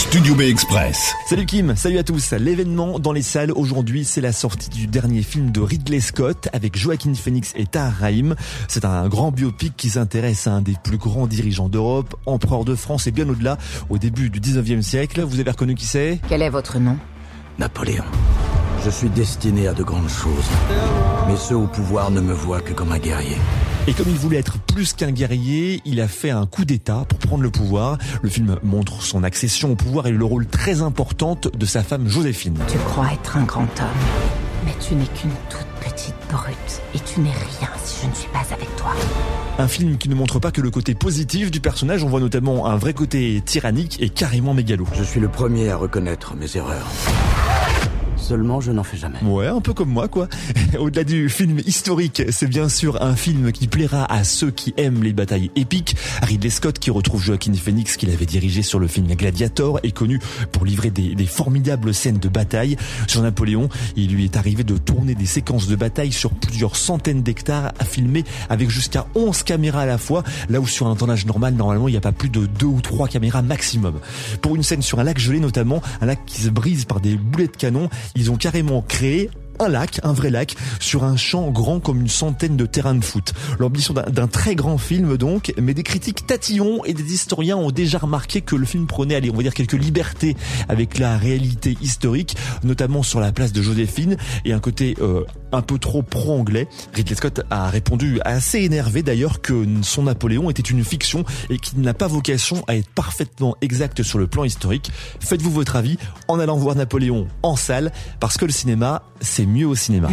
Studio B Express. Salut Kim, salut à tous. L'événement dans les salles aujourd'hui, c'est la sortie du dernier film de Ridley Scott avec Joaquin Phoenix et Tahar Rahim. C'est un grand biopic qui s'intéresse à un des plus grands dirigeants d'Europe, empereur de France et bien au-delà, au début du 19e siècle. Vous avez reconnu qui c'est? Quel est votre nom? Napoléon. Je suis destiné à de grandes choses. Mais ceux au pouvoir ne me voient que comme un guerrier. Et comme il voulait être plus qu'un guerrier, il a fait un coup d'État pour prendre le pouvoir. Le film montre son accession au pouvoir et le rôle très important de sa femme Joséphine. Tu crois être un grand homme, mais tu n'es qu'une toute petite brute. Et tu n'es rien si je ne suis pas avec toi. Un film qui ne montre pas que le côté positif du personnage, on voit notamment un vrai côté tyrannique et carrément mégalo. Je suis le premier à reconnaître mes erreurs. Seulement, je n'en fais jamais. Ouais, un peu comme moi, quoi. Au-delà du film historique, c'est bien sûr un film qui plaira à ceux qui aiment les batailles épiques. Ridley Scott, qui retrouve Joaquin Phoenix, qu'il avait dirigé sur le film Gladiator, est connu pour livrer des, des formidables scènes de bataille. Sur Napoléon, il lui est arrivé de tourner des séquences de bataille sur plusieurs centaines d'hectares à filmer avec jusqu'à 11 caméras à la fois, là où sur un tournage normal, normalement, il n'y a pas plus de 2 ou 3 caméras maximum. Pour une scène sur un lac gelé notamment, un lac qui se brise par des boulets de canon, ils ont carrément créé un lac, un vrai lac, sur un champ grand comme une centaine de terrains de foot. L'ambition d'un très grand film donc, mais des critiques tatillons et des historiens ont déjà remarqué que le film prenait, allez, on va dire quelques libertés avec la réalité historique, notamment sur la place de Joséphine et un côté euh, un peu trop pro-anglais. Ridley Scott a répondu assez énervé d'ailleurs que son Napoléon était une fiction et qu'il n'a pas vocation à être parfaitement exact sur le plan historique. Faites-vous votre avis en allant voir Napoléon en salle parce que le cinéma, c'est mieux au cinéma.